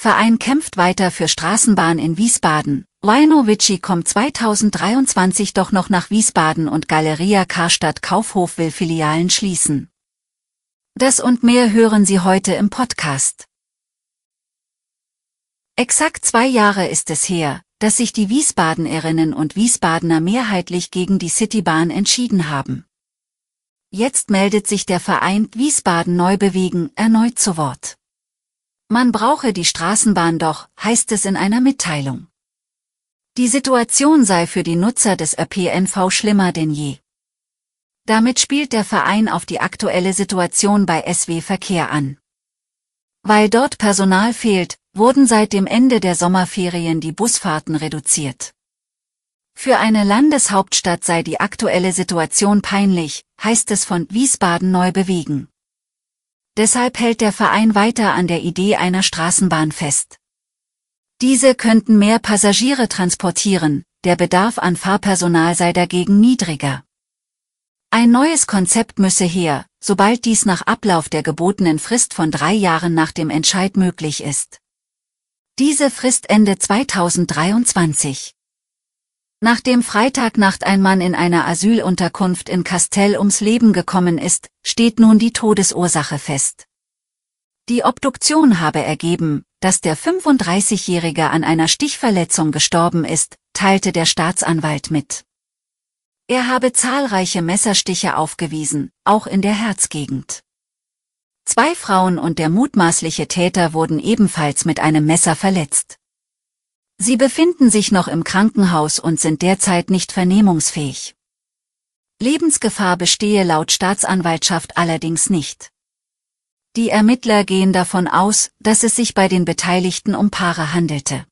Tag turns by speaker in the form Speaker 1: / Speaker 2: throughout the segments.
Speaker 1: Verein kämpft weiter für Straßenbahn in Wiesbaden. Richie kommt 2023 doch noch nach Wiesbaden und Galeria Karstadt Kaufhof will Filialen schließen. Das und mehr hören Sie heute im Podcast. Exakt zwei Jahre ist es her, dass sich die Wiesbadenerinnen und Wiesbadener mehrheitlich gegen die Citybahn entschieden haben. Jetzt meldet sich der Verein Wiesbaden Neubewegen erneut zu Wort. Man brauche die Straßenbahn doch, heißt es in einer Mitteilung. Die Situation sei für die Nutzer des ÖPNV schlimmer denn je. Damit spielt der Verein auf die aktuelle Situation bei SW Verkehr an. Weil dort Personal fehlt, wurden seit dem Ende der Sommerferien die Busfahrten reduziert. Für eine Landeshauptstadt sei die aktuelle Situation peinlich, heißt es von Wiesbaden neu bewegen. Deshalb hält der Verein weiter an der Idee einer Straßenbahn fest. Diese könnten mehr Passagiere transportieren, der Bedarf an Fahrpersonal sei dagegen niedriger. Ein neues Konzept müsse her, sobald dies nach Ablauf der gebotenen Frist von drei Jahren nach dem Entscheid möglich ist. Diese Frist Ende 2023. Nachdem Freitagnacht ein Mann in einer Asylunterkunft in Castell ums Leben gekommen ist, steht nun die Todesursache fest. Die Obduktion habe ergeben, dass der 35-Jährige an einer Stichverletzung gestorben ist, teilte der Staatsanwalt mit. Er habe zahlreiche Messerstiche aufgewiesen, auch in der Herzgegend. Zwei Frauen und der mutmaßliche Täter wurden ebenfalls mit einem Messer verletzt. Sie befinden sich noch im Krankenhaus und sind derzeit nicht vernehmungsfähig. Lebensgefahr bestehe laut Staatsanwaltschaft allerdings nicht. Die Ermittler gehen davon aus, dass es sich bei den Beteiligten um Paare handelte.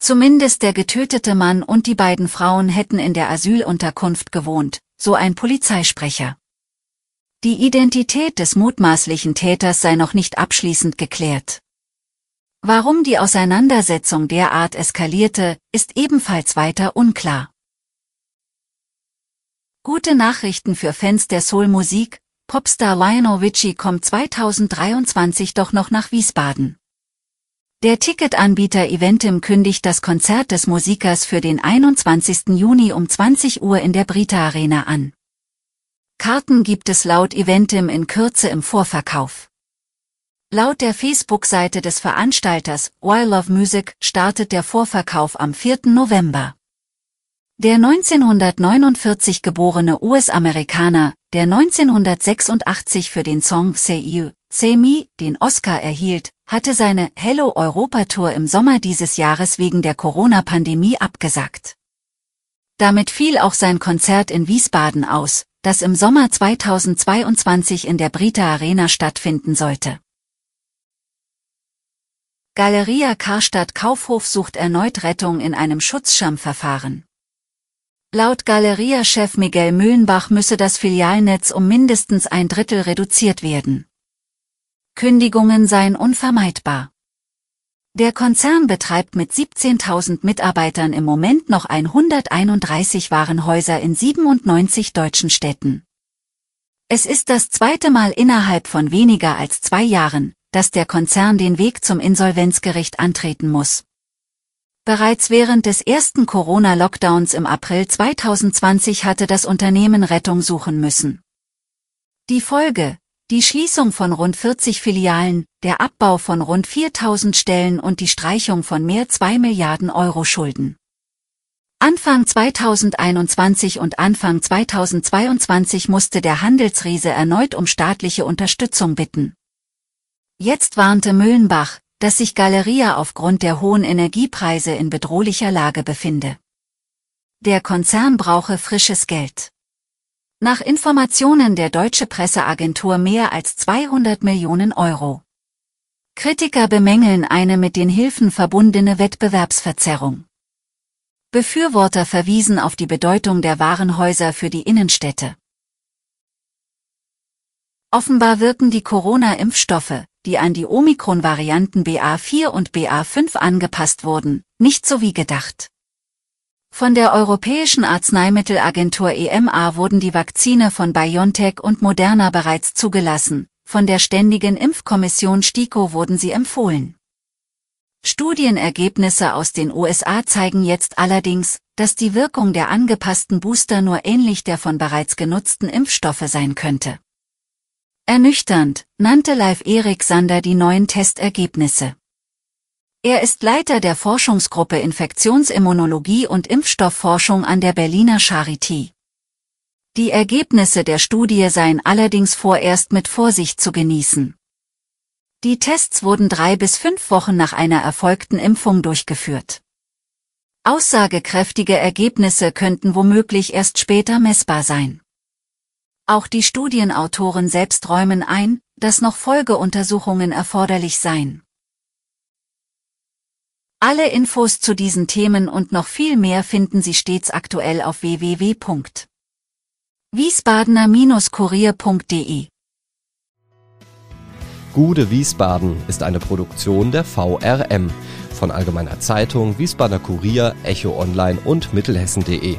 Speaker 1: Zumindest der getötete Mann und die beiden Frauen hätten in der Asylunterkunft gewohnt, so ein Polizeisprecher. Die Identität des mutmaßlichen Täters sei noch nicht abschließend geklärt. Warum die Auseinandersetzung derart eskalierte, ist ebenfalls weiter unklar. Gute Nachrichten für Fans der Soul-Musik, Popstar Lionel Richie kommt 2023 doch noch nach Wiesbaden. Der Ticketanbieter Eventim kündigt das Konzert des Musikers für den 21. Juni um 20 Uhr in der Brita Arena an. Karten gibt es laut Eventim in Kürze im Vorverkauf. Laut der Facebook-Seite des Veranstalters Wild Love Music startet der Vorverkauf am 4. November. Der 1949 geborene US-Amerikaner, der 1986 für den Song Say You, Say Me den Oscar erhielt, hatte seine Hello Europa Tour im Sommer dieses Jahres wegen der Corona-Pandemie abgesagt. Damit fiel auch sein Konzert in Wiesbaden aus, das im Sommer 2022 in der Brita Arena stattfinden sollte. Galeria Karstadt Kaufhof sucht erneut Rettung in einem Schutzschirmverfahren. Laut Galeria-Chef Miguel Mühlenbach müsse das Filialnetz um mindestens ein Drittel reduziert werden. Kündigungen seien unvermeidbar. Der Konzern betreibt mit 17.000 Mitarbeitern im Moment noch 131 Warenhäuser in 97 deutschen Städten. Es ist das zweite Mal innerhalb von weniger als zwei Jahren, dass der Konzern den Weg zum Insolvenzgericht antreten muss. Bereits während des ersten Corona-Lockdowns im April 2020 hatte das Unternehmen Rettung suchen müssen. Die Folge, die Schließung von rund 40 Filialen, der Abbau von rund 4000 Stellen und die Streichung von mehr 2 Milliarden Euro Schulden. Anfang 2021 und Anfang 2022 musste der Handelsriese erneut um staatliche Unterstützung bitten. Jetzt warnte Mühlenbach, dass sich Galeria aufgrund der hohen Energiepreise in bedrohlicher Lage befinde. Der Konzern brauche frisches Geld. Nach Informationen der Deutsche Presseagentur mehr als 200 Millionen Euro. Kritiker bemängeln eine mit den Hilfen verbundene Wettbewerbsverzerrung. Befürworter verwiesen auf die Bedeutung der Warenhäuser für die Innenstädte. Offenbar wirken die Corona-Impfstoffe, die an die Omikron-Varianten BA4 und BA5 angepasst wurden, nicht so wie gedacht. Von der Europäischen Arzneimittelagentur EMA wurden die Vakzine von BioNTech und Moderna bereits zugelassen, von der Ständigen Impfkommission STIKO wurden sie empfohlen. Studienergebnisse aus den USA zeigen jetzt allerdings, dass die Wirkung der angepassten Booster nur ähnlich der von bereits genutzten Impfstoffe sein könnte. Ernüchternd, nannte Live Erik Sander die neuen Testergebnisse. Er ist Leiter der Forschungsgruppe Infektionsimmunologie und Impfstoffforschung an der Berliner Charité. Die Ergebnisse der Studie seien allerdings vorerst mit Vorsicht zu genießen. Die Tests wurden drei bis fünf Wochen nach einer erfolgten Impfung durchgeführt. Aussagekräftige Ergebnisse könnten womöglich erst später messbar sein. Auch die Studienautoren selbst räumen ein, dass noch Folgeuntersuchungen erforderlich seien. Alle Infos zu diesen Themen und noch viel mehr finden Sie stets aktuell auf www.wiesbadener-kurier.de.
Speaker 2: Gude Wiesbaden ist eine Produktion der VRM von Allgemeiner Zeitung, Wiesbadener Kurier, Echo Online und Mittelhessen.de.